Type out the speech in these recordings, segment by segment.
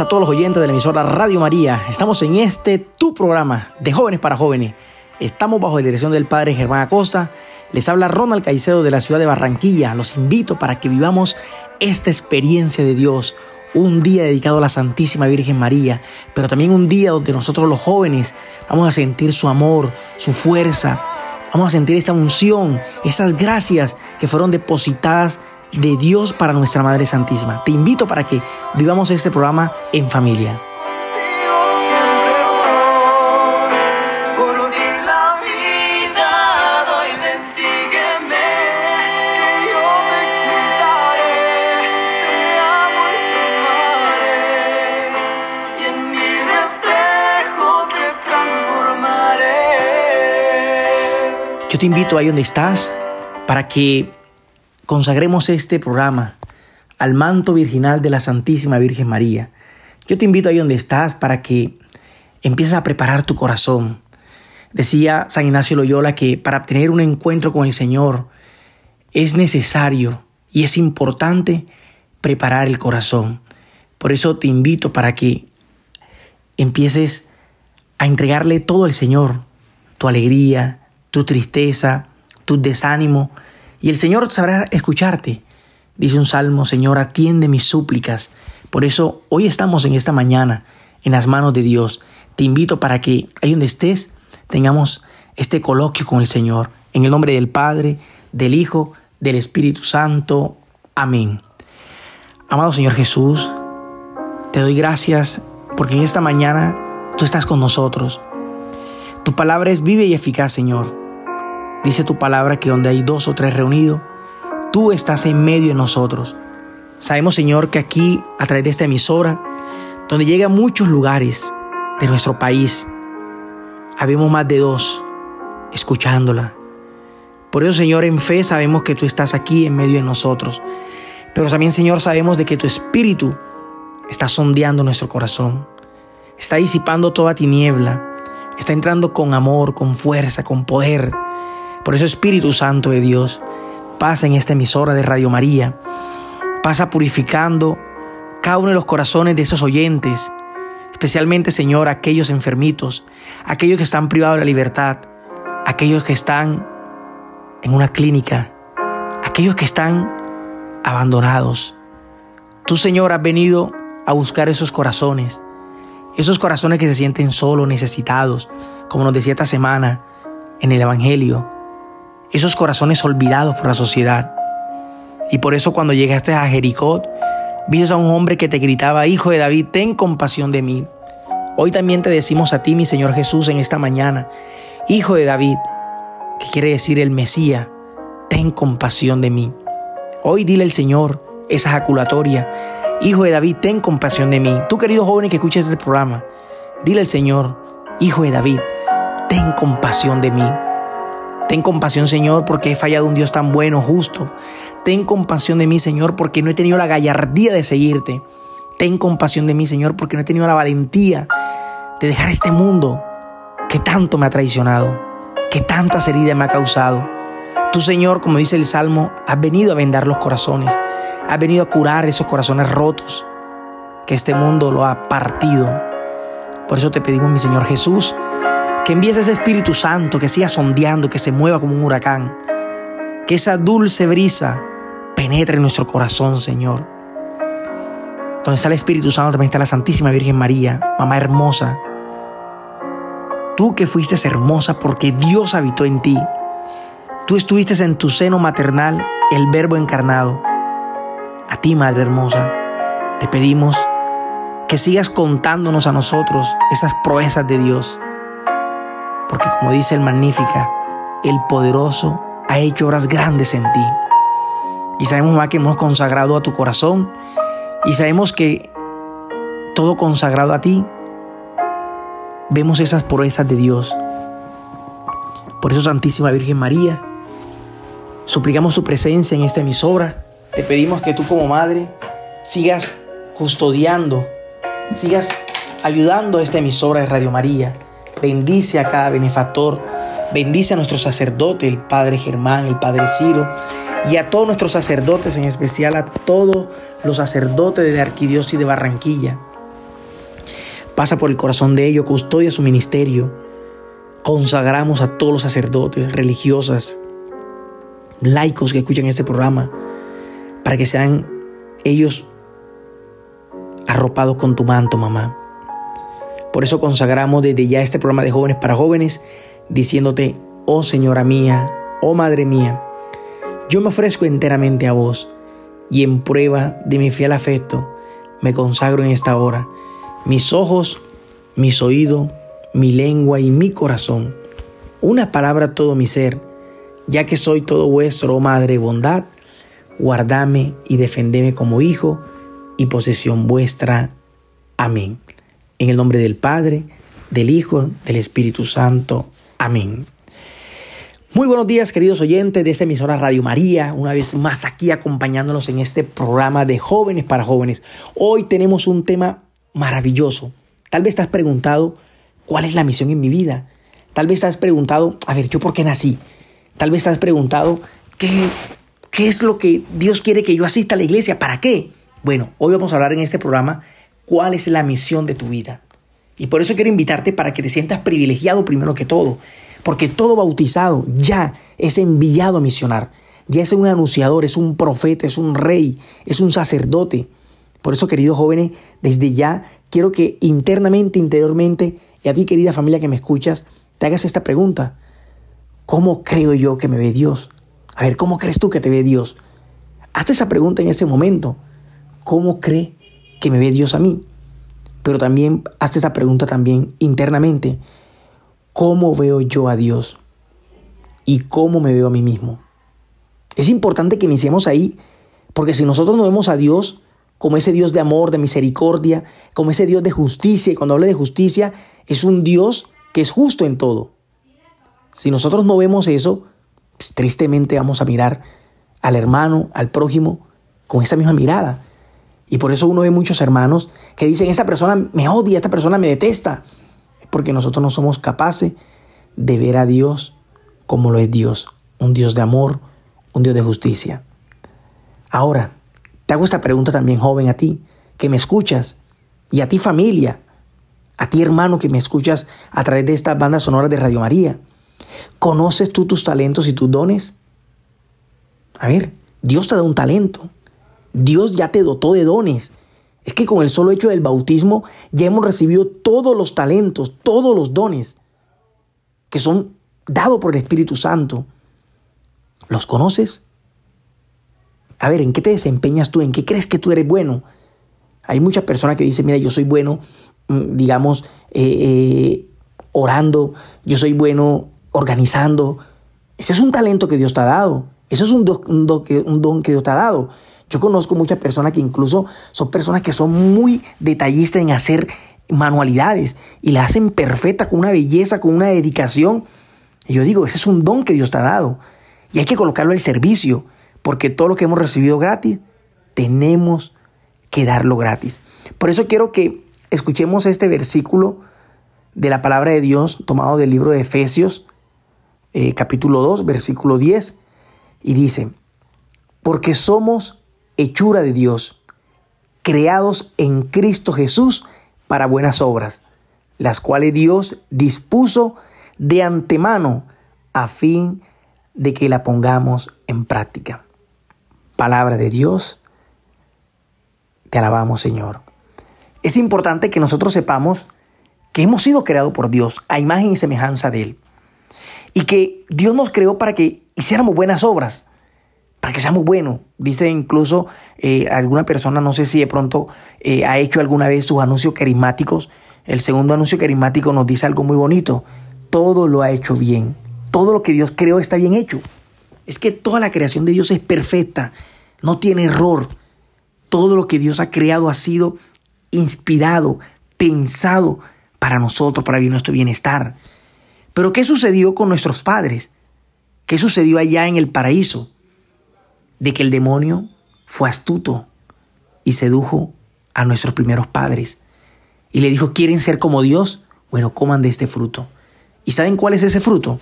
a todos los oyentes de la emisora Radio María. Estamos en este tu programa de jóvenes para jóvenes. Estamos bajo la dirección del Padre Germán Acosta. Les habla Ronald Caicedo de la ciudad de Barranquilla. Los invito para que vivamos esta experiencia de Dios. Un día dedicado a la Santísima Virgen María, pero también un día donde nosotros los jóvenes vamos a sentir su amor, su fuerza, vamos a sentir esa unción, esas gracias que fueron depositadas de Dios para nuestra Madre Santísima. Te invito para que vivamos este programa en familia. Yo te invito ahí donde estás para que consagremos este programa al manto virginal de la Santísima Virgen María. Yo te invito ahí donde estás para que empieces a preparar tu corazón. Decía San Ignacio Loyola que para tener un encuentro con el Señor es necesario y es importante preparar el corazón. Por eso te invito para que empieces a entregarle todo al Señor, tu alegría, tu tristeza, tu desánimo, y el Señor sabrá escucharte. Dice un salmo, Señor, atiende mis súplicas. Por eso hoy estamos en esta mañana en las manos de Dios. Te invito para que ahí donde estés tengamos este coloquio con el Señor. En el nombre del Padre, del Hijo, del Espíritu Santo. Amén. Amado Señor Jesús, te doy gracias porque en esta mañana tú estás con nosotros. Tu palabra es viva y eficaz, Señor. Dice tu palabra que donde hay dos o tres reunidos, tú estás en medio de nosotros. Sabemos, Señor, que aquí, a través de esta emisora, donde llega a muchos lugares de nuestro país, habemos más de dos escuchándola. Por eso, Señor, en fe sabemos que tú estás aquí en medio de nosotros. Pero también, Señor, sabemos de que tu Espíritu está sondeando nuestro corazón. Está disipando toda tiniebla. Está entrando con amor, con fuerza, con poder por eso Espíritu Santo de Dios, pasa en esta emisora de Radio María, pasa purificando cada uno de los corazones de esos oyentes, especialmente Señor, aquellos enfermitos, aquellos que están privados de la libertad, aquellos que están en una clínica, aquellos que están abandonados. Tú Señor has venido a buscar esos corazones, esos corazones que se sienten solos, necesitados, como nos decía esta semana en el Evangelio, esos corazones olvidados por la sociedad. Y por eso cuando llegaste a Jericó, viste a un hombre que te gritaba, Hijo de David, ten compasión de mí. Hoy también te decimos a ti, mi Señor Jesús, en esta mañana, Hijo de David, que quiere decir el Mesías, ten compasión de mí. Hoy dile al Señor esa jaculatoria, Hijo de David, ten compasión de mí. Tú, querido joven que escuches este programa, dile al Señor, Hijo de David, ten compasión de mí. Ten compasión, Señor, porque he fallado un Dios tan bueno, justo. Ten compasión de mí, Señor, porque no he tenido la gallardía de seguirte. Ten compasión de mí, Señor, porque no he tenido la valentía de dejar este mundo que tanto me ha traicionado, que tantas heridas me ha causado. Tú, Señor, como dice el Salmo, has venido a vendar los corazones, has venido a curar esos corazones rotos que este mundo lo ha partido. Por eso te pedimos, mi Señor Jesús, que envíes ese Espíritu Santo que siga sondeando, que se mueva como un huracán. Que esa dulce brisa penetre en nuestro corazón, Señor. Donde está el Espíritu Santo también está la Santísima Virgen María, mamá hermosa. Tú que fuiste hermosa porque Dios habitó en ti. Tú estuviste en tu seno maternal, el Verbo encarnado. A ti, Madre hermosa, te pedimos que sigas contándonos a nosotros esas proezas de Dios porque como dice el Magnífica, el poderoso ha hecho obras grandes en ti. Y sabemos más que hemos consagrado a tu corazón y sabemos que todo consagrado a ti, vemos esas proezas de Dios. Por eso, Santísima Virgen María, suplicamos tu presencia en esta emisora. Te pedimos que tú como madre sigas custodiando, sigas ayudando a esta emisora de Radio María Bendice a cada benefactor. Bendice a nuestro sacerdote, el Padre Germán, el Padre Ciro, y a todos nuestros sacerdotes, en especial a todos los sacerdotes de la Arquidiócesis de Barranquilla. Pasa por el corazón de ellos, custodia su ministerio. Consagramos a todos los sacerdotes, religiosas, laicos que escuchan este programa, para que sean ellos arropados con tu manto, mamá. Por eso consagramos desde ya este programa de jóvenes para jóvenes, diciéndote, oh Señora mía, oh Madre mía, yo me ofrezco enteramente a vos y en prueba de mi fiel afecto me consagro en esta hora, mis ojos, mis oídos, mi lengua y mi corazón, una palabra todo mi ser, ya que soy todo vuestro, oh Madre, bondad, guardame y defendeme como hijo y posesión vuestra. Amén. En el nombre del Padre, del Hijo, del Espíritu Santo. Amén. Muy buenos días, queridos oyentes de esta emisora Radio María, una vez más aquí acompañándonos en este programa de jóvenes para jóvenes. Hoy tenemos un tema maravilloso. Tal vez te has preguntado cuál es la misión en mi vida. Tal vez te has preguntado, a ver, ¿yo por qué nací? Tal vez te has preguntado, ¿qué, qué es lo que Dios quiere que yo asista a la iglesia? ¿Para qué? Bueno, hoy vamos a hablar en este programa cuál es la misión de tu vida. Y por eso quiero invitarte para que te sientas privilegiado primero que todo porque todo bautizado ya es enviado a misionar. Ya es un anunciador, es un profeta, es un rey, es un sacerdote. Por eso, queridos jóvenes, desde ya quiero que internamente, interiormente, y a ti, querida familia que me escuchas, te hagas esta pregunta. ¿Cómo creo yo que me ve Dios? A ver, ¿cómo crees tú que te ve Dios? Hazte esa pregunta en este momento. ¿Cómo cree que me ve Dios a mí? Pero también hazte esa pregunta también internamente. ¿Cómo veo yo a Dios? ¿Y cómo me veo a mí mismo? Es importante que iniciemos ahí, porque si nosotros no vemos a Dios como ese Dios de amor, de misericordia, como ese Dios de justicia, y cuando habla de justicia, es un Dios que es justo en todo. Si nosotros no vemos eso, pues, tristemente vamos a mirar al hermano, al prójimo, con esa misma mirada. Y por eso uno ve muchos hermanos que dicen, esta persona me odia, esta persona me detesta porque nosotros no somos capaces de ver a Dios como lo es Dios, un Dios de amor, un Dios de justicia. Ahora, te hago esta pregunta también, joven, a ti, que me escuchas, y a ti familia, a ti hermano que me escuchas a través de estas bandas sonoras de Radio María. ¿Conoces tú tus talentos y tus dones? A ver, Dios te da un talento. Dios ya te dotó de dones. Es que con el solo hecho del bautismo ya hemos recibido todos los talentos, todos los dones que son dados por el Espíritu Santo. ¿Los conoces? A ver, ¿en qué te desempeñas tú? ¿En qué crees que tú eres bueno? Hay muchas personas que dicen, mira, yo soy bueno, mm, digamos, eh, eh, orando, yo soy bueno organizando. Ese es un talento que Dios te ha dado. Eso es un don que Dios te ha dado. Yo conozco muchas personas que incluso son personas que son muy detallistas en hacer manualidades y las hacen perfectas con una belleza, con una dedicación. Y yo digo, ese es un don que Dios te ha dado y hay que colocarlo al servicio, porque todo lo que hemos recibido gratis, tenemos que darlo gratis. Por eso quiero que escuchemos este versículo de la palabra de Dios tomado del libro de Efesios, eh, capítulo 2, versículo 10, y dice, porque somos hechura de Dios, creados en Cristo Jesús para buenas obras, las cuales Dios dispuso de antemano a fin de que la pongamos en práctica. Palabra de Dios, te alabamos Señor. Es importante que nosotros sepamos que hemos sido creados por Dios a imagen y semejanza de Él. Y que Dios nos creó para que hiciéramos buenas obras para que sea muy bueno. Dice incluso eh, alguna persona, no sé si de pronto eh, ha hecho alguna vez sus anuncios carismáticos. El segundo anuncio carismático nos dice algo muy bonito. Todo lo ha hecho bien. Todo lo que Dios creó está bien hecho. Es que toda la creación de Dios es perfecta. No tiene error. Todo lo que Dios ha creado ha sido inspirado, pensado para nosotros, para nuestro bienestar. Pero ¿qué sucedió con nuestros padres? ¿Qué sucedió allá en el paraíso? De que el demonio fue astuto y sedujo a nuestros primeros padres. Y le dijo, ¿quieren ser como Dios? Bueno, coman de este fruto. ¿Y saben cuál es ese fruto?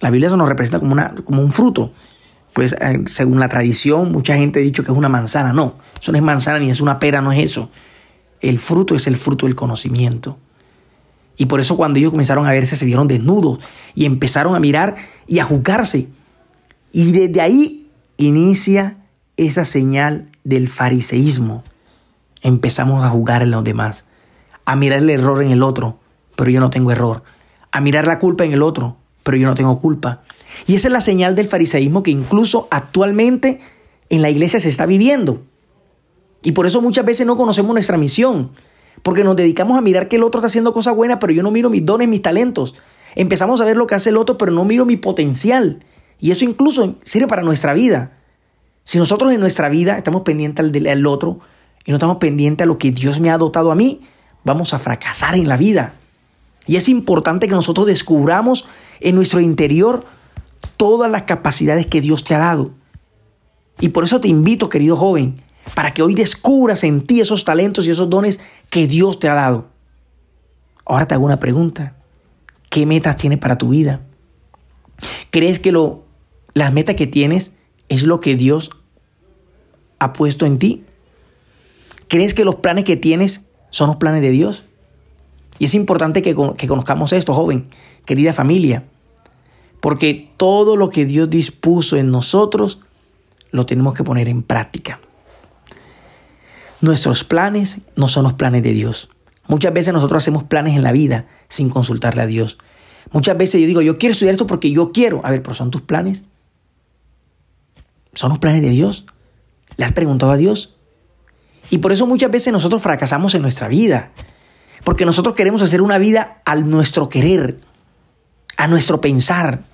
La Biblia eso nos representa como, una, como un fruto. Pues eh, según la tradición, mucha gente ha dicho que es una manzana. No, eso no es manzana ni es una pera, no es eso. el fruto es el fruto del conocimiento. Y por eso cuando ellos comenzaron a verse se vieron desnudos y empezaron a mirar y a juzgarse. Y desde ahí inicia esa señal del fariseísmo. Empezamos a juzgar en los demás, a mirar el error en el otro, pero yo no tengo error, a mirar la culpa en el otro, pero yo no tengo culpa. Y esa es la señal del fariseísmo que incluso actualmente en la iglesia se está viviendo. Y por eso muchas veces no conocemos nuestra misión, porque nos dedicamos a mirar que el otro está haciendo cosas buenas, pero yo no miro mis dones, mis talentos. Empezamos a ver lo que hace el otro, pero no miro mi potencial. Y eso incluso sirve para nuestra vida. Si nosotros en nuestra vida estamos pendientes al, otro y no estamos pendientes a lo que Dios me ha dotado a mí, vamos a fracasar en la vida. Y es importante que nosotros descubramos en nuestro interior todas las capacidades que Dios te ha dado. Y por eso te invito, querido joven, para que hoy descubras en ti esos talentos y esos dones que Dios te ha dado. Ahora te hago una pregunta. ¿Qué metas tienes para tu vida? ¿Crees que lo, las metas que tienes es lo que Dios ha puesto en ti? ¿Crees que los planes que tienes son los planes de Dios? Y es importante que, que conozcamos esto, joven, querida familia, porque todo lo que Dios dispuso en nosotros lo tenemos que poner en práctica. Nuestros planes no son los planes de Dios. Muchas veces nosotros hacemos planes en la vida sin consultarle a Dios. Muchas veces yo digo, yo quiero estudiar esto porque yo quiero. A ver, pero ¿son tus planes? ¿Son los planes de Dios? ¿Le has preguntado a Dios? Y por eso muchas veces nosotros fracasamos en nuestra vida. Porque nosotros queremos hacer una vida al nuestro querer, a nuestro pensar,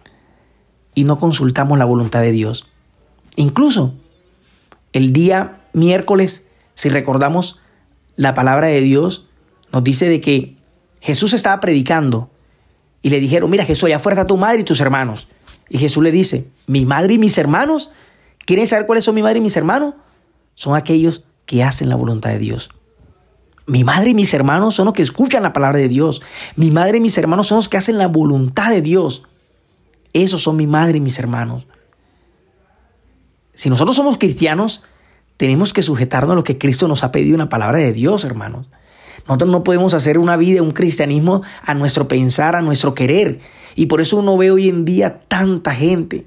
y no consultamos la voluntad de Dios. Incluso el día miércoles, si recordamos la palabra de Dios, nos dice de que Jesús estaba predicando y le dijeron, mira Jesús, allá afuera está tu madre y tus hermanos. Y Jesús le dice, mi madre y mis hermanos, ¿quieren saber cuáles son mi madre y mis hermanos? Son aquellos que hacen la voluntad de Dios. Mi madre y mis hermanos son los que escuchan la palabra de Dios. Mi madre y mis hermanos son los que hacen la voluntad de Dios. Esos son mi madre y mis hermanos. Si nosotros somos cristianos, tenemos que sujetarnos a lo que Cristo nos ha pedido en la palabra de Dios, hermanos. Nosotros no podemos hacer una vida, un cristianismo a nuestro pensar, a nuestro querer. Y por eso uno ve hoy en día tanta gente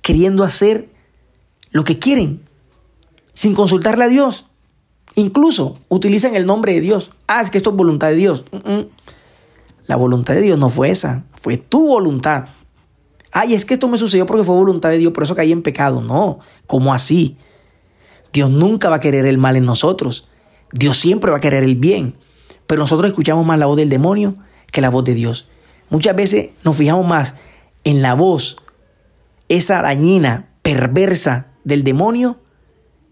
queriendo hacer lo que quieren, sin consultarle a Dios. Incluso utilizan el nombre de Dios. Ah, es que esto es voluntad de Dios. La voluntad de Dios no fue esa, fue tu voluntad. Ay, es que esto me sucedió porque fue voluntad de Dios, por eso caí en pecado. No, ¿cómo así? Dios nunca va a querer el mal en nosotros. Dios siempre va a querer el bien. Pero nosotros escuchamos más la voz del demonio que la voz de Dios. Muchas veces nos fijamos más en la voz, esa dañina, perversa del demonio,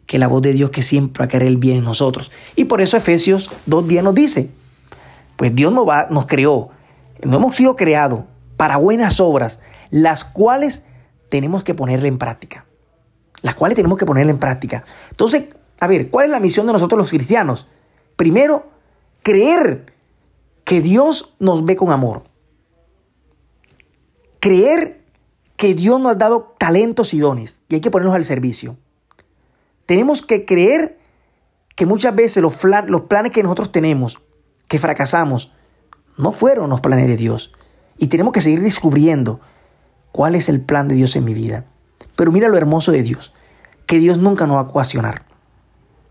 que la voz de Dios que siempre va a querer el bien en nosotros. Y por eso Efesios 2.10 nos dice, pues Dios nos, va, nos creó, no hemos sido creados para buenas obras, las cuales tenemos que ponerle en práctica. Las cuales tenemos que ponerle en práctica. Entonces, a ver, ¿cuál es la misión de nosotros los cristianos? Primero, creer que Dios nos ve con amor. Creer que Dios nos ha dado talentos y dones y hay que ponerlos al servicio. Tenemos que creer que muchas veces los, los planes que nosotros tenemos, que fracasamos, no fueron los planes de Dios. Y tenemos que seguir descubriendo cuál es el plan de Dios en mi vida. Pero mira lo hermoso de Dios, que Dios nunca nos va a coaccionar.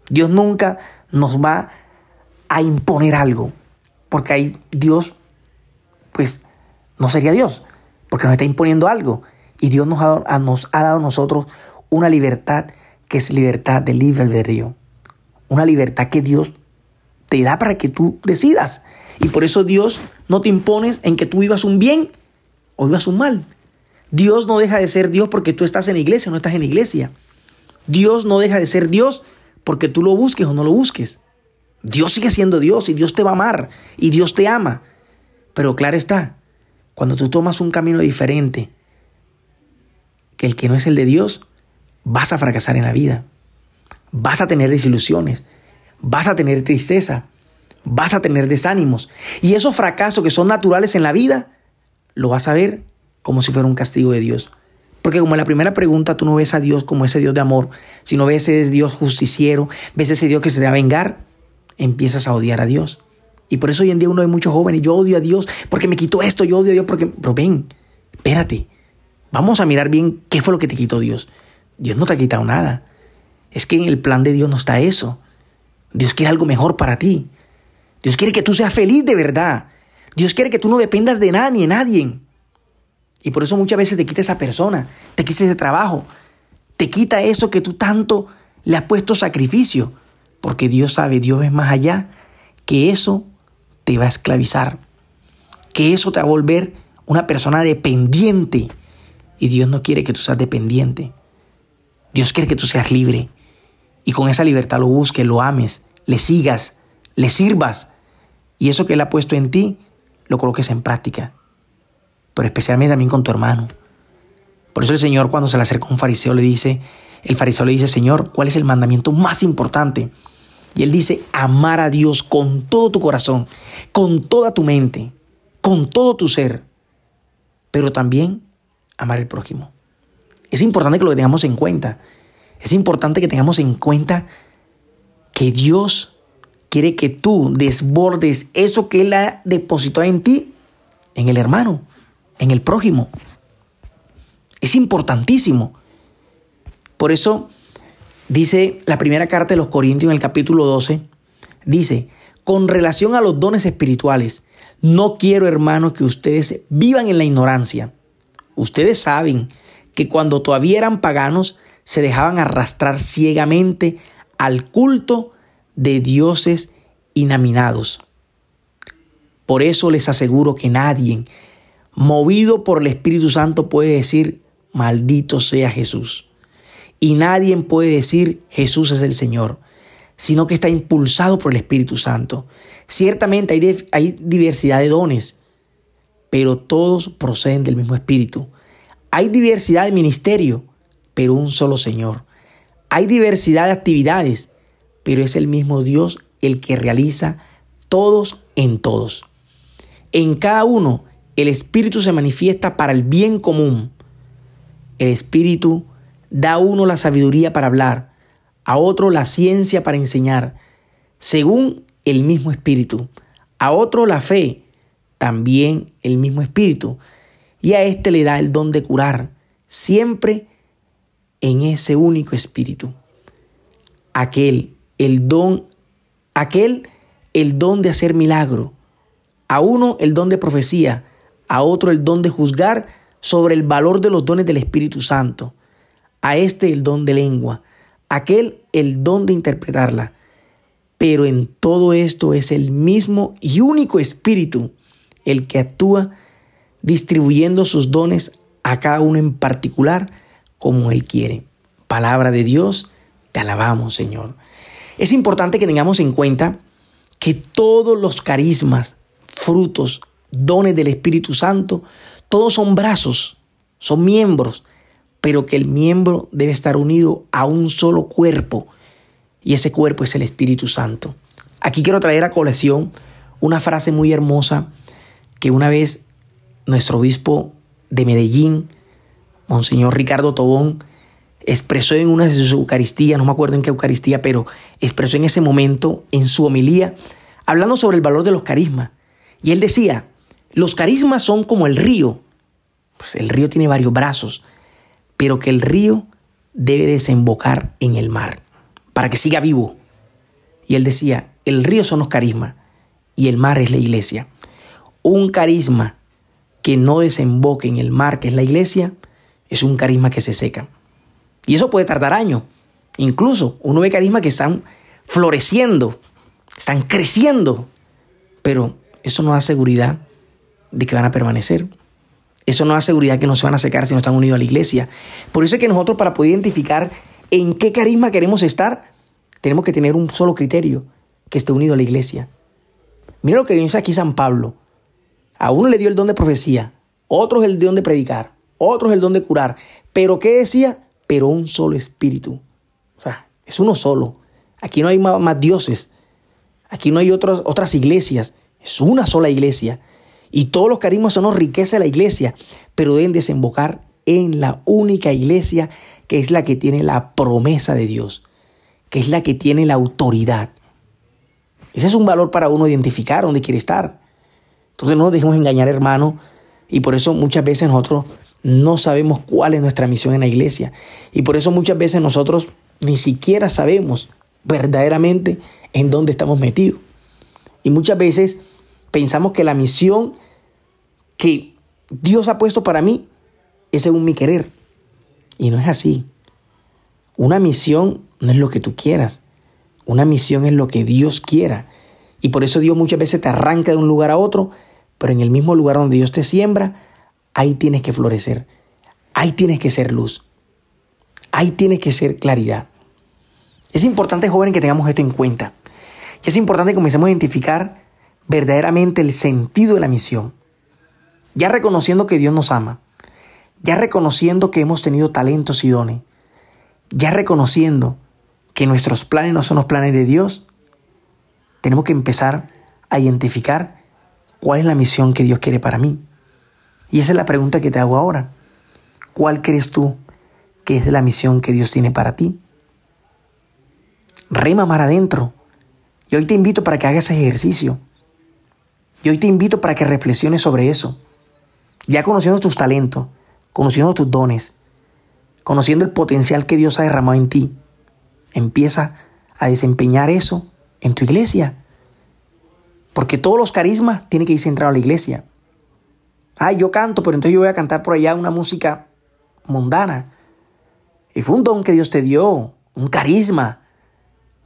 Dios nunca nos va a imponer algo, porque ahí Dios, pues, no sería Dios, porque nos está imponiendo algo. Y Dios nos ha, nos ha dado a nosotros una libertad que es libertad de libre albedrío. Una libertad que Dios te da para que tú decidas. Y por eso Dios no te impones en que tú vivas un bien o vivas un mal. Dios no deja de ser Dios porque tú estás en la iglesia o no estás en la iglesia. Dios no deja de ser Dios porque tú lo busques o no lo busques. Dios sigue siendo Dios y Dios te va a amar y Dios te ama. Pero claro está, cuando tú tomas un camino diferente que el que no es el de Dios, vas a fracasar en la vida. Vas a tener desilusiones, vas a tener tristeza, vas a tener desánimos. Y esos fracasos que son naturales en la vida, lo vas a ver como si fuera un castigo de Dios. Porque como en la primera pregunta tú no ves a Dios como ese Dios de amor, sino ves ese Dios justiciero, ves ese Dios que se te va a vengar. empiezas a odiar a Dios. Y por eso hoy en día uno de muchos jóvenes, yo odio a Dios porque me quitó esto, yo odio a Dios porque... Pero ven, espérate, vamos a mirar bien qué fue lo que te quitó Dios. Dios no te ha quitado nada. Es que en el plan de Dios no está eso. Dios quiere algo mejor para ti. Dios quiere que tú seas feliz de verdad. Dios quiere que tú no dependas de nada ni de nadie. Y por eso muchas veces te quita esa persona, te quita ese trabajo, te quita eso que tú tanto le has puesto sacrificio. Porque Dios sabe, Dios es más allá, que eso te va a esclavizar, que eso te va a volver una persona dependiente. Y Dios no quiere que tú seas dependiente. Dios quiere que tú seas libre. Y con esa libertad lo busques, lo ames, le sigas, le sirvas. Y eso que Él ha puesto en ti, lo coloques en práctica. Pero especialmente también con tu hermano. Por eso el Señor cuando se le acerca a un fariseo le dice, el fariseo le dice, Señor, ¿cuál es el mandamiento más importante? Y él dice, amar a Dios con todo tu corazón, con toda tu mente, con todo tu ser, pero también amar al prójimo. Es importante que lo tengamos en cuenta. Es importante que tengamos en cuenta que Dios quiere que tú desbordes eso que Él ha depositado en ti, en el hermano, en el prójimo. Es importantísimo. Por eso dice la primera carta de los Corintios en el capítulo 12, dice, con relación a los dones espirituales, no quiero, hermanos, que ustedes vivan en la ignorancia. Ustedes saben que cuando todavía eran paganos, se dejaban arrastrar ciegamente al culto de dioses inaminados. Por eso les aseguro que nadie, movido por el Espíritu Santo, puede decir, maldito sea Jesús. Y nadie puede decir Jesús es el Señor, sino que está impulsado por el Espíritu Santo. Ciertamente hay, hay diversidad de dones, pero todos proceden del mismo Espíritu. Hay diversidad de ministerio, pero un solo Señor. Hay diversidad de actividades, pero es el mismo Dios el que realiza todos en todos. En cada uno el Espíritu se manifiesta para el bien común. El Espíritu Da a uno la sabiduría para hablar, a otro la ciencia para enseñar, según el mismo espíritu, a otro la fe, también el mismo espíritu, y a éste le da el don de curar, siempre en ese único espíritu. Aquel, el don, aquel, el don de hacer milagro, a uno el don de profecía, a otro el don de juzgar sobre el valor de los dones del Espíritu Santo a este el don de lengua, aquel el don de interpretarla. Pero en todo esto es el mismo y único Espíritu el que actúa distribuyendo sus dones a cada uno en particular como Él quiere. Palabra de Dios, te alabamos Señor. Es importante que tengamos en cuenta que todos los carismas, frutos, dones del Espíritu Santo, todos son brazos, son miembros pero que el miembro debe estar unido a un solo cuerpo y ese cuerpo es el Espíritu Santo. Aquí quiero traer a colección una frase muy hermosa que una vez nuestro obispo de Medellín, Monseñor Ricardo Tobón, expresó en una de sus Eucaristías, no me acuerdo en qué Eucaristía, pero expresó en ese momento, en su homilía, hablando sobre el valor de los carismas. Y él decía, los carismas son como el río. Pues el río tiene varios brazos pero que el río debe desembocar en el mar para que siga vivo. Y él decía, el río son los carismas y el mar es la iglesia. Un carisma que no desemboque en el mar, que es la iglesia, es un carisma que se seca. Y eso puede tardar años. Incluso uno ve carismas que están floreciendo, están creciendo, pero eso no da seguridad de que van a permanecer. Eso no da seguridad que no se van a secar si no están unidos a la iglesia. Por eso es que nosotros para poder identificar en qué carisma queremos estar, tenemos que tener un solo criterio, que esté unido a la iglesia. Mira lo que dice aquí San Pablo. A uno le dio el don de profecía, otro es el don de predicar, otro es el don de curar. Pero ¿qué decía? Pero un solo espíritu. O sea, es uno solo. Aquí no hay más, dioses. Aquí no hay otras, otras iglesias. Es una sola iglesia. Y todos los carismas son riqueza de la iglesia, pero deben desembocar en la única iglesia que es la que tiene la promesa de Dios, que es la que tiene la autoridad. Ese es un valor para uno identificar dónde quiere estar. Entonces no nos dejemos engañar, hermano, y por eso muchas veces nosotros no sabemos cuál es nuestra misión en la iglesia. Y por eso muchas veces nosotros ni siquiera sabemos verdaderamente en dónde estamos metidos. Y muchas veces pensamos que la misión que Dios ha puesto para mí es según mi querer. Y no es así. Una misión no es lo que tú quieras. Una misión es lo que Dios quiera. Y por eso Dios muchas veces te arranca de un lugar a otro, pero en el mismo lugar donde Dios te siembra, ahí tienes que florecer. Ahí tienes que ser luz. Ahí tienes que ser claridad. Es importante, joven, que tengamos esto en cuenta. Y es importante que comencemos a identificar verdaderamente el sentido de la misión. Ya reconociendo que Dios nos ama, ya reconociendo que hemos tenido talentos y dones, ya reconociendo que nuestros planes no son los planes de Dios, tenemos que empezar a identificar cuál es la misión que Dios quiere para mí. Y esa es la pregunta que te hago ahora. ¿Cuál crees tú que es la misión que Dios tiene para ti? Rema mar adentro. Y hoy te invito para que hagas ese ejercicio. Y hoy te invito para que reflexiones sobre eso. Ya conociendo tus talentos, conociendo tus dones, conociendo el potencial que Dios ha derramado en ti, empieza a desempeñar eso en tu iglesia. Porque todos los carismas tienen que ir centrados a la iglesia. Ay, yo canto, pero entonces yo voy a cantar por allá una música mundana. Y fue un don que Dios te dio, un carisma.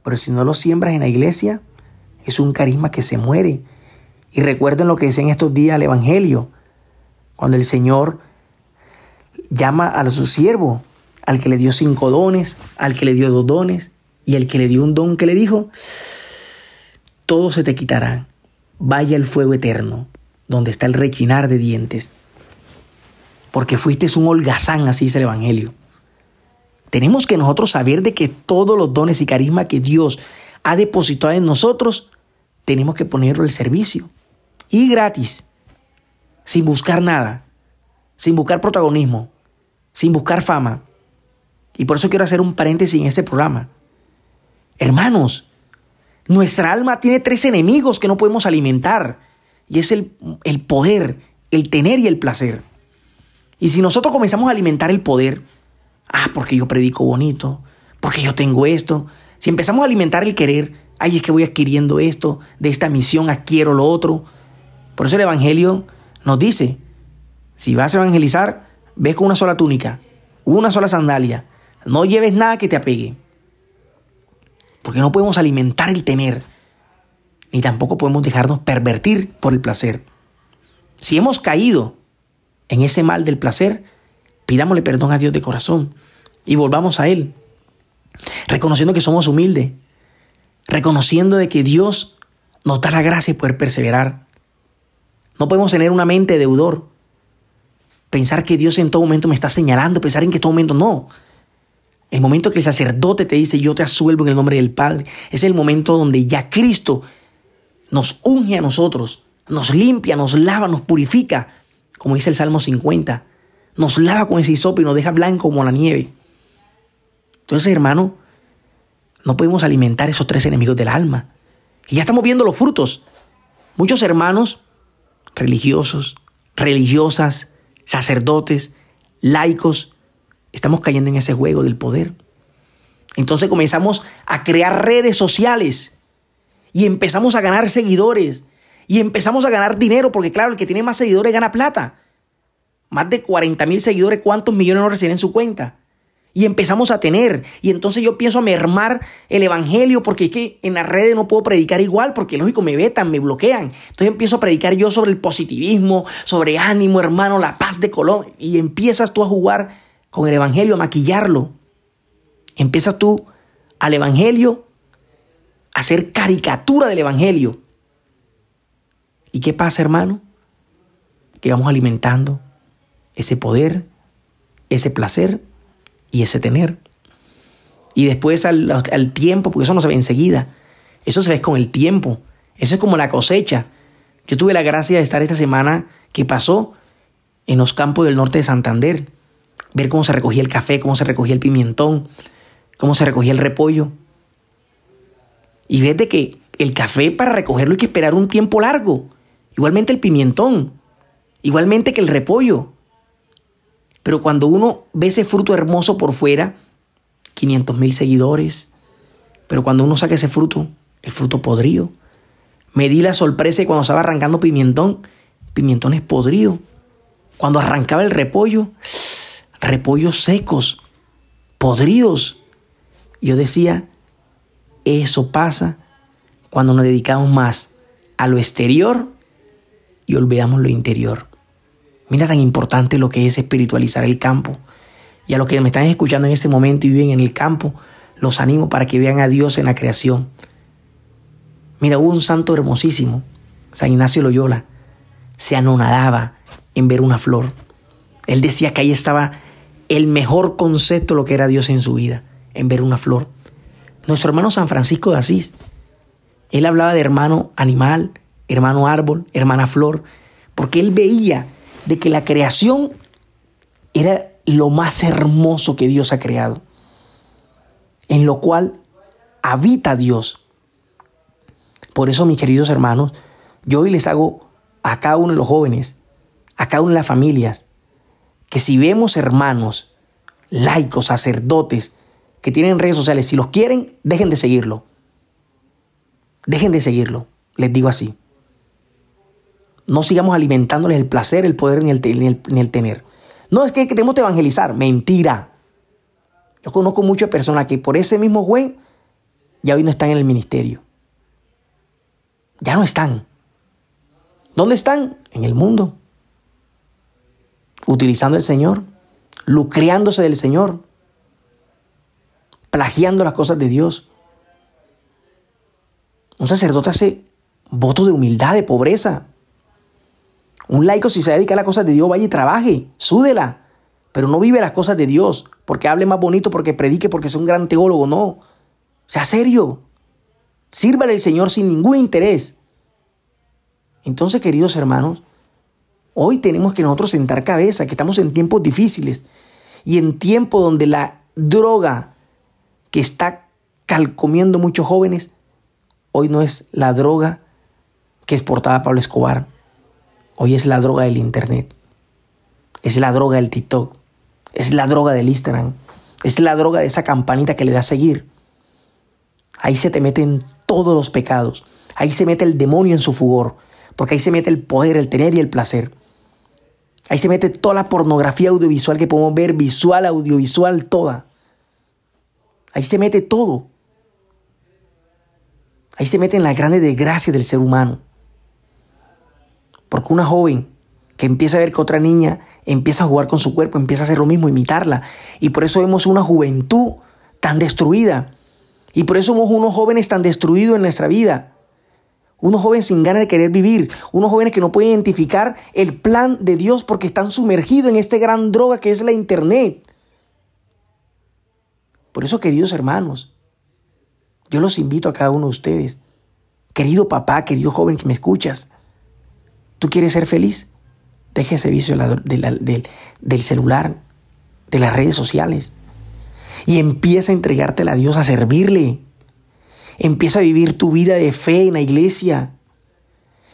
Pero si no lo siembras en la iglesia, es un carisma que se muere. Y recuerden lo que decía en estos días el Evangelio, cuando el Señor llama a su siervo, al que le dio cinco dones, al que le dio dos dones y al que le dio un don que le dijo, todo se te quitará, vaya el fuego eterno, donde está el rechinar de dientes, porque fuiste un holgazán, así dice el Evangelio. Tenemos que nosotros saber de que todos los dones y carisma que Dios ha depositado en nosotros, tenemos que ponerlo al servicio. Y gratis, sin buscar nada, sin buscar protagonismo, sin buscar fama. Y por eso quiero hacer un paréntesis en este programa. Hermanos, nuestra alma tiene tres enemigos que no podemos alimentar. Y es el, el poder, el tener y el placer. Y si nosotros comenzamos a alimentar el poder, ah, porque yo predico bonito, porque yo tengo esto, si empezamos a alimentar el querer, ay, es que voy adquiriendo esto, de esta misión adquiero lo otro. Por eso el Evangelio nos dice, si vas a evangelizar, ves con una sola túnica, una sola sandalia, no lleves nada que te apegue. Porque no podemos alimentar el tener, ni tampoco podemos dejarnos pervertir por el placer. Si hemos caído en ese mal del placer, pidámosle perdón a Dios de corazón y volvamos a Él, reconociendo que somos humildes, reconociendo de que Dios nos da la gracia de poder perseverar. No podemos tener una mente deudor, pensar que Dios en todo momento me está señalando, pensar en que en todo momento no. El momento que el sacerdote te dice, yo te asuelvo en el nombre del Padre, es el momento donde ya Cristo nos unge a nosotros, nos limpia, nos lava, nos purifica, como dice el Salmo 50. Nos lava con ese hisopo y nos deja blanco como la nieve. Entonces, hermano, no podemos alimentar esos tres enemigos del alma. Y ya estamos viendo los frutos. Muchos hermanos religiosos, religiosas, sacerdotes, laicos, Estamos cayendo en ese juego del poder. Entonces comenzamos a crear redes sociales y empezamos a ganar seguidores y empezamos a ganar dinero porque claro, el que tiene más seguidores gana plata. Más de 40 mil seguidores, ¿cuántos millones no reciben en su cuenta? Y empezamos a tener. Y entonces yo pienso a mermar el evangelio porque es que en las redes no puedo predicar igual porque lógico me vetan, me bloquean. Entonces empiezo a predicar yo sobre el positivismo, sobre ánimo, hermano, la paz de Colón. Y empiezas tú a jugar con el Evangelio, a maquillarlo. Empieza tú al Evangelio a hacer caricatura del Evangelio. ¿Y qué pasa, hermano? Que vamos alimentando ese poder, ese placer y ese tener. Y después al, al, tiempo, porque eso no se ve enseguida, eso se ve con el tiempo, eso es como la cosecha. Yo tuve la gracia de estar esta semana que pasó en los campos del norte de Santander ver cómo se recogía el café, cómo se recogía el pimentón, cómo se recogía el repollo. Y ves de que el café para recogerlo hay que esperar un tiempo largo. Igualmente el pimientón. Igualmente que el repollo. Pero cuando uno ve ese fruto hermoso por fuera, 500 mil seguidores. Pero cuando uno saca ese fruto, el fruto podrido. Me di la sorpresa y cuando estaba arrancando pimentón, pimentones podridos. Cuando arrancaba el repollo, repollos secos, podridos. Yo decía, eso pasa cuando nos dedicamos más a lo exterior y olvidamos lo interior. Mira tan importante lo que es espiritualizar el campo. Y a los que me están escuchando en este momento y viven en el campo, los animo para que vean a Dios en la creación. Mira, hubo un santo hermosísimo, San Ignacio Loyola, se anonadaba en ver una flor. Él decía que ahí estaba el mejor concepto de lo que era Dios en su vida, en ver una flor. Nuestro hermano San Francisco de Asís, él hablaba de hermano animal, hermano árbol, hermana flor, porque él veía de que la creación era lo más hermoso que Dios ha creado, en lo cual habita Dios. Por eso, mis queridos hermanos, yo hoy les hago a cada uno de los jóvenes, a cada una de las familias, que si vemos hermanos, laicos, sacerdotes, que tienen redes sociales, si los quieren, dejen de seguirlo. Dejen de seguirlo, les digo así. No sigamos alimentándoles el placer, el poder ni el, tener. No es que tenemos que evangelizar, mentira. Yo conozco muchas personas que por ese mismo juez ya hoy no están en el ministerio. Ya no están. ¿Dónde están? En el mundo. Utilizando el Señor, lucreándose del Señor, plagiando las cosas de Dios. Un sacerdote hace voto de humildad, de pobreza. Un laico si se dedica a las cosas de Dios, vaya y trabaje, súdela, pero no vive las cosas de Dios, porque hable más bonito, porque predique, porque sea un gran teólogo, no. Sea serio. Sírvale al Señor sin ningún interés. Entonces, queridos hermanos, hoy tenemos que nosotros sentar cabeza, que estamos en tiempos difíciles. Y en tiempos donde la droga que está calcomiendo muchos jóvenes, hoy no es la droga que exportaba Pablo Escobar, hoy es la droga del Internet, es la droga del TikTok, es la droga del Instagram, es la droga de esa campanita que le da a seguir. Ahí se te meten todos los pecados, ahí se mete el demonio en su fugor, porque ahí se mete el poder, el tener y el placer. Ahí se mete toda la pornografía audiovisual que podemos ver, visual, audiovisual, toda. Ahí se mete todo. Ahí se mete en la grande desgracia del ser humano. Porque una joven que empieza a ver que otra niña empieza a jugar con su cuerpo, empieza a hacer lo mismo, imitarla. Y por eso vemos una juventud tan destruida. Y por eso somos unos jóvenes tan destruidos en nuestra vida. Unos jóvenes sin ganas de querer vivir. Unos jóvenes que no pueden identificar el plan de Dios porque están sumergidos en este gran droga que es la Internet. Por eso, queridos hermanos, yo los invito a cada uno de ustedes. Querido papá, querido joven que me escuchas, ¿tú quieres ser feliz? Deja ese vicio del celular, de las redes sociales, y empieza a entregártela a Dios, a servirle. Empieza a vivir tu vida de fe en la iglesia.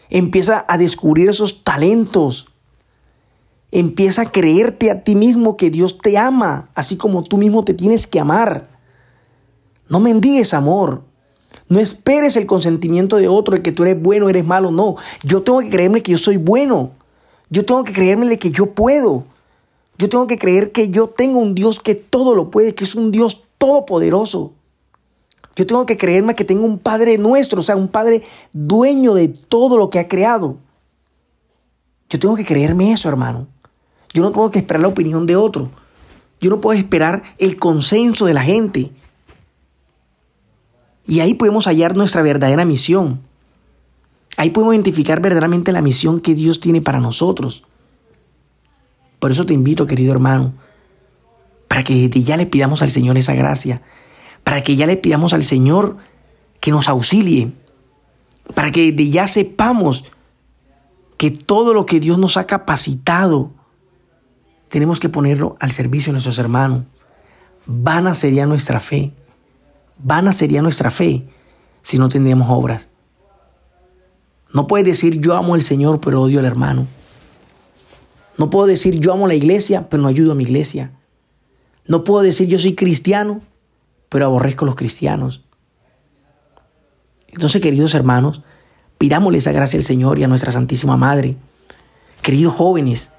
Empieza a descubrir esos talentos. Empieza a creerte a ti mismo que Dios te ama, así como tú mismo te tienes que amar. No mendigues amor. No esperes el consentimiento de otro de que tú eres bueno, eres malo. No, yo tengo que creerme que yo soy bueno. Yo tengo que creerme que yo puedo. Yo tengo que creer que yo tengo un Dios que todo lo puede, que es un Dios todopoderoso. Yo tengo que creerme que tengo un Padre nuestro, o sea, un Padre dueño de todo lo que ha creado. Yo tengo que creerme eso, hermano. Yo no tengo que esperar la opinión de otro. Yo no puedo esperar el consenso de la gente. Y ahí podemos hallar nuestra verdadera misión. Ahí podemos identificar verdaderamente la misión que Dios tiene para nosotros. Por eso te invito, querido hermano, para que ya le pidamos al Señor esa gracia para que ya le pidamos al Señor que nos auxilie, para que de ya sepamos que todo lo que Dios nos ha capacitado, tenemos que ponerlo al servicio de nuestros hermanos. Vana sería nuestra fe, vana sería nuestra fe si no tendríamos obras. No puedes decir yo amo al Señor pero odio al hermano. No puedo decir yo amo la iglesia pero no ayudo a mi iglesia. No puedo decir yo soy cristiano pero aborrezco a los cristianos. Entonces, queridos hermanos, pidámosle esa gracia al Señor y a nuestra Santísima Madre. Queridos jóvenes,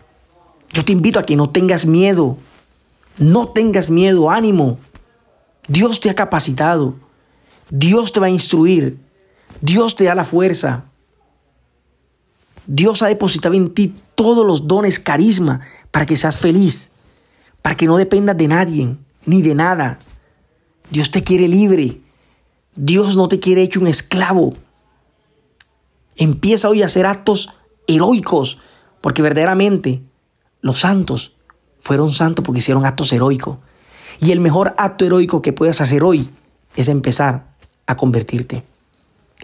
yo te invito a que no tengas miedo. No tengas miedo, ánimo. Dios te ha capacitado. Dios te va a instruir. Dios te da la fuerza. Dios ha depositado en ti todos los dones, carisma, para que seas feliz, para que no dependas de nadie ni de nada. Dios te quiere libre. Dios no te quiere hecho un esclavo. Empieza hoy a hacer actos heroicos, porque verdaderamente los santos fueron santos porque hicieron actos heroicos. Y el mejor acto heroico que puedas hacer hoy es empezar a convertirte.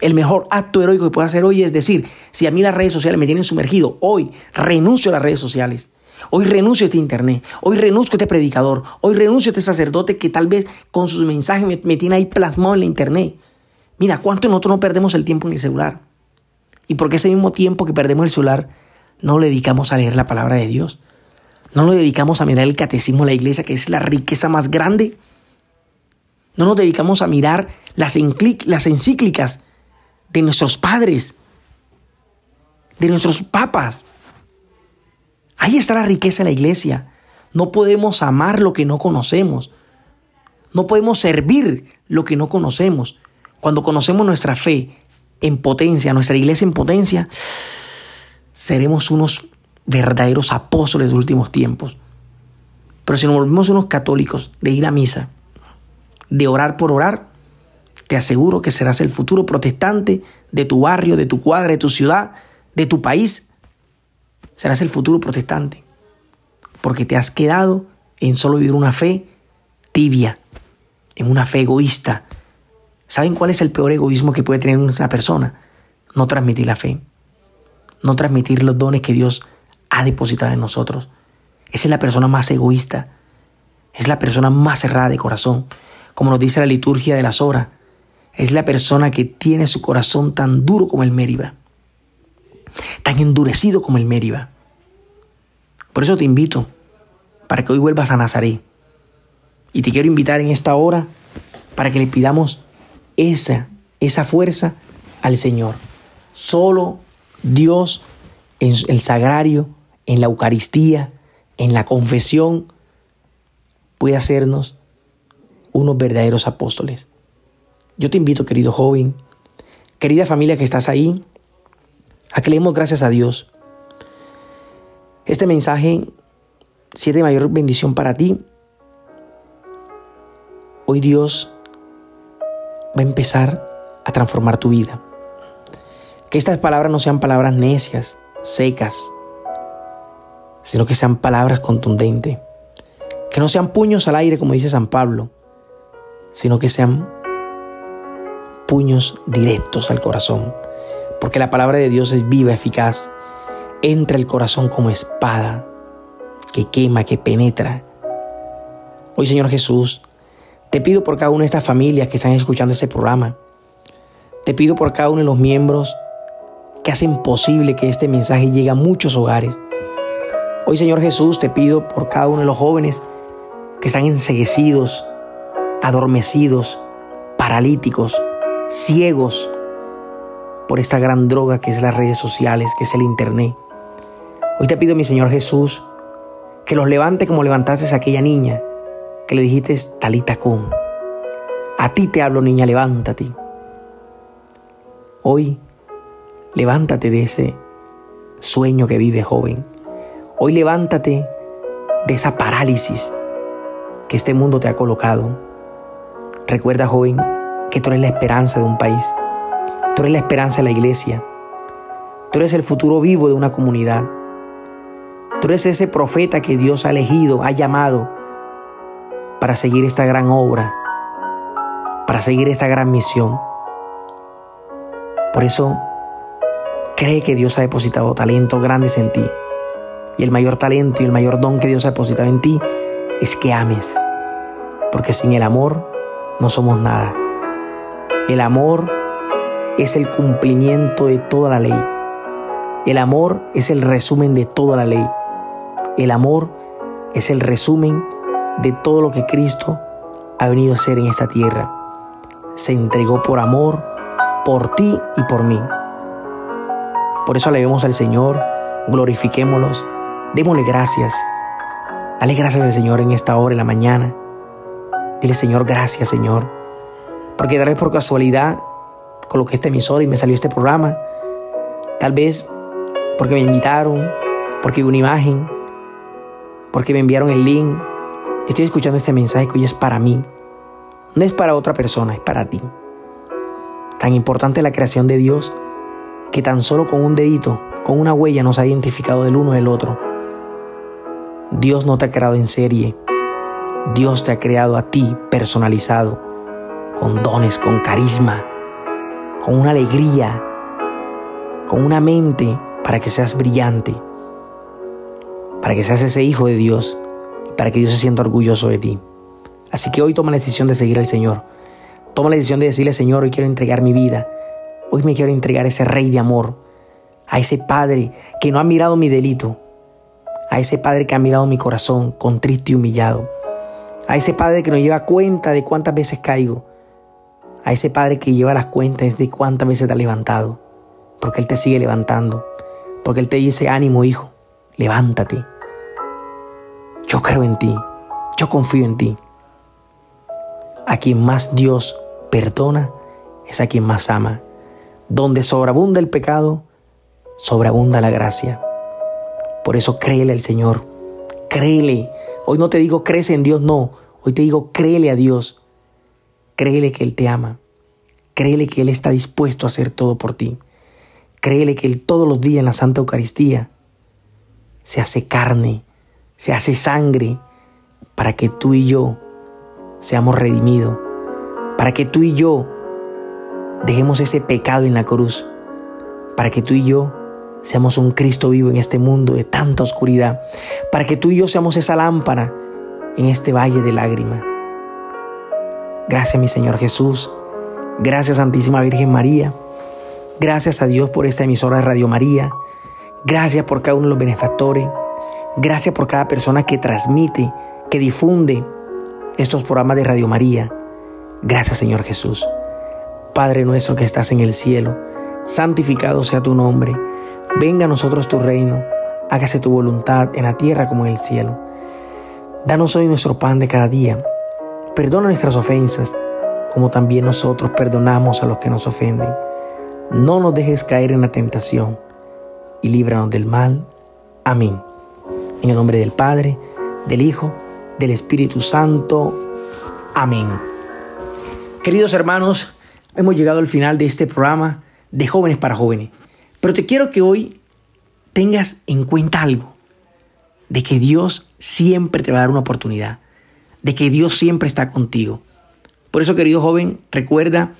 El mejor acto heroico que puedas hacer hoy es decir, si a mí las redes sociales me tienen sumergido, hoy renuncio a las redes sociales. Hoy renuncio a este internet, hoy renuncio a este predicador, hoy renuncio a este sacerdote que tal vez con sus mensajes me, tiene ahí plasmado en la internet. Mira, ¿cuánto nosotros no perdemos el tiempo en el celular? Y porque ese mismo tiempo que perdemos el celular, no lo dedicamos a leer la palabra de Dios. No lo dedicamos a mirar el catecismo de la iglesia, que es la riqueza más grande. No nos dedicamos a mirar las, las encíclicas de nuestros padres, de nuestros papas. Ahí está la riqueza de la iglesia. No podemos amar lo que no conocemos. No podemos servir lo que no conocemos. Cuando conocemos nuestra fe en potencia, nuestra iglesia en potencia, seremos unos verdaderos apóstoles de últimos tiempos. Pero si nos volvemos unos católicos de ir a misa, de orar por orar, te aseguro que serás el futuro protestante de tu barrio, de tu cuadra, de tu ciudad, de tu país. Serás el futuro protestante. Porque te has quedado en solo vivir una fe tibia, en una fe egoísta. ¿Saben cuál es el peor egoísmo que puede tener una persona? No transmitir la fe. No transmitir los dones que Dios ha depositado en nosotros. Esa es la persona más egoísta. Es la persona más cerrada de corazón. Como nos dice la liturgia de las horas. Es la persona que tiene su corazón tan duro como el Mériba. Tan endurecido como el Mériba. Por eso te invito para que hoy vuelvas a Nazaret. Y te quiero invitar en esta hora para que le pidamos esa, esa fuerza al Señor. Solo Dios en el sagrario en la Eucaristía, en la confesión, puede hacernos unos verdaderos apóstoles. Yo te invito, querido joven, querida familia que estás ahí, a le gracias a Dios. Este mensaje, si es de mayor bendición para ti, hoy Dios va a empezar a transformar tu vida. Que estas palabras no sean palabras necias, secas, sino que sean palabras contundentes. Que no sean puños al aire, como dice San Pablo, sino que sean puños directos al corazón. Porque la palabra de Dios es viva, eficaz, entra el corazón como espada, que quema, que penetra. Hoy, Señor Jesús, te pido por cada una de estas familias que están escuchando este programa. Te pido por cada uno de los miembros que hacen posible que este mensaje llegue a muchos hogares. Hoy, Señor Jesús, te pido por cada uno de los jóvenes que están enseguecidos, adormecidos, paralíticos, ciegos por esta gran droga que es las redes sociales, que es el Internet. Hoy te pido, mi Señor Jesús, que los levante como levantaste a aquella niña que le dijiste talita cum. A ti te hablo, niña, levántate. Hoy, levántate de ese sueño que vive joven Hoy levántate de esa parálisis que este mundo te ha colocado. Recuerda, joven, que tú eres la esperanza de un país. Tú eres la esperanza de la iglesia. Tú eres el futuro vivo de una comunidad. Tú eres ese profeta que Dios ha elegido, ha llamado para seguir esta gran obra, para seguir esta gran misión. Por eso, cree que Dios ha depositado talentos grandes en ti. Y el mayor talento y el mayor don que Dios ha depositado en ti es que ames. Porque sin el amor no somos nada. El amor es el cumplimiento de toda la ley. El amor es el resumen de toda la ley. El amor es el resumen de todo lo que Cristo ha venido a hacer en esta tierra. Se entregó por amor, por ti y por mí. Por eso alabemos al Señor, glorifiquémoslos, démosle gracias. Dale gracias al Señor en esta hora, en la mañana. Dile, Señor, gracias, Señor. Porque tal vez por casualidad coloqué esta emisora y me salió este programa. Tal vez porque me invitaron, porque vi una imagen, porque me enviaron el link. Estoy escuchando este mensaje que hoy es para mí. No es para otra persona, es para ti. Tan importante la creación de Dios que tan solo con un dedito, con una huella nos ha identificado del uno del otro. Dios no te ha creado en serie. Dios te ha creado a ti personalizado, con dones, con carisma, con una alegría, con una mente para que seas brillante, para que seas ese hijo de Dios, para que Dios se sienta orgulloso de ti. Así que hoy toma la decisión de seguir al Señor. Toma la decisión de decirle, Señor, hoy quiero entregar mi vida. Hoy me quiero entregar a ese Rey de amor, a ese Padre que no ha mirado mi delito, a ese Padre que ha mirado mi corazón contrito y humillado, a ese Padre que no lleva cuenta de cuántas veces caigo, a ese Padre que lleva las cuentas de cuántas veces te ha levantado, porque Él te sigue levantando. Porque Él te dice, ánimo hijo, levántate. Yo creo en ti, yo confío en ti. A quien más Dios perdona es a quien más ama. Donde sobreabunda el pecado, sobreabunda la gracia. Por eso créele al Señor, créele. Hoy no te digo crees en Dios, no. Hoy te digo créele a Dios. Créele que Él te ama. Créele que Él está dispuesto a hacer todo por ti. Créele que Él todos los días en la Santa Eucaristía se hace carne, se hace sangre, para que tú y yo seamos redimidos, para que tú y yo dejemos ese pecado en la cruz, para que tú y yo seamos un Cristo vivo en este mundo de tanta oscuridad, para que tú y yo seamos esa lámpara en este valle de lágrimas. Gracias mi Señor Jesús, gracias Santísima Virgen María, Gracias a Dios por esta emisora de Radio María. Gracias por cada uno de los benefactores. Gracias por cada persona que transmite, que difunde estos programas de Radio María. Gracias Señor Jesús. Padre nuestro que estás en el cielo, santificado sea tu nombre. Venga a nosotros tu reino. Hágase tu voluntad en la tierra como en el cielo. Danos hoy nuestro pan de cada día. Perdona nuestras ofensas, como también nosotros perdonamos a los que nos ofenden no nos dejes caer en la tentación y líbranos del mal. Amén. En el nombre del Padre, del Hijo, del Espíritu Santo. Amén. Queridos hermanos, hemos llegado al final de este programa de jóvenes para jóvenes. Pero te quiero que hoy tengas en cuenta algo, de que Dios siempre te va a dar una oportunidad, de que Dios siempre está contigo. Por eso, querido joven, recuerda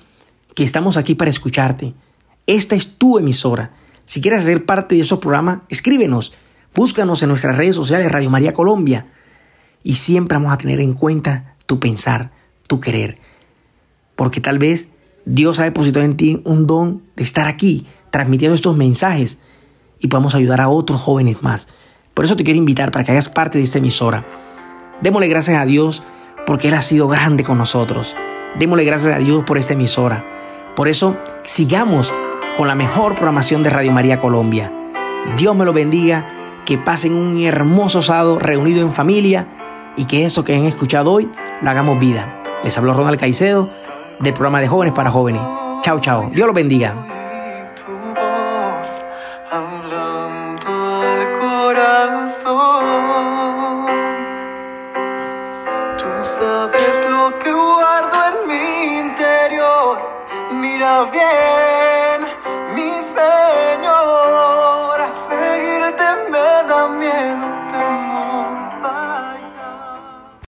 que estamos aquí para escucharte, esta es tu emisora. Si quieres ser parte de esos programas, escríbenos. Búscanos en nuestras redes sociales Radio María Colombia. Y siempre vamos a tener en cuenta tu pensar, tu querer. Porque tal vez Dios ha depositado en ti un don de estar aquí, transmitiendo estos mensajes y podamos ayudar a otros jóvenes más. Por eso te quiero invitar para que hagas parte de esta emisora. Démosle gracias a Dios porque Él ha sido grande con nosotros. Démosle gracias a Dios por esta emisora. Por eso sigamos con la mejor programación de Radio María Colombia. Dios me lo bendiga, que pasen un hermoso sábado reunido en familia y que eso que han escuchado hoy lo hagamos vida. Les habló Ronald Caicedo del programa de Jóvenes para Jóvenes. Chao, chao. Dios los bendiga. love, yeah.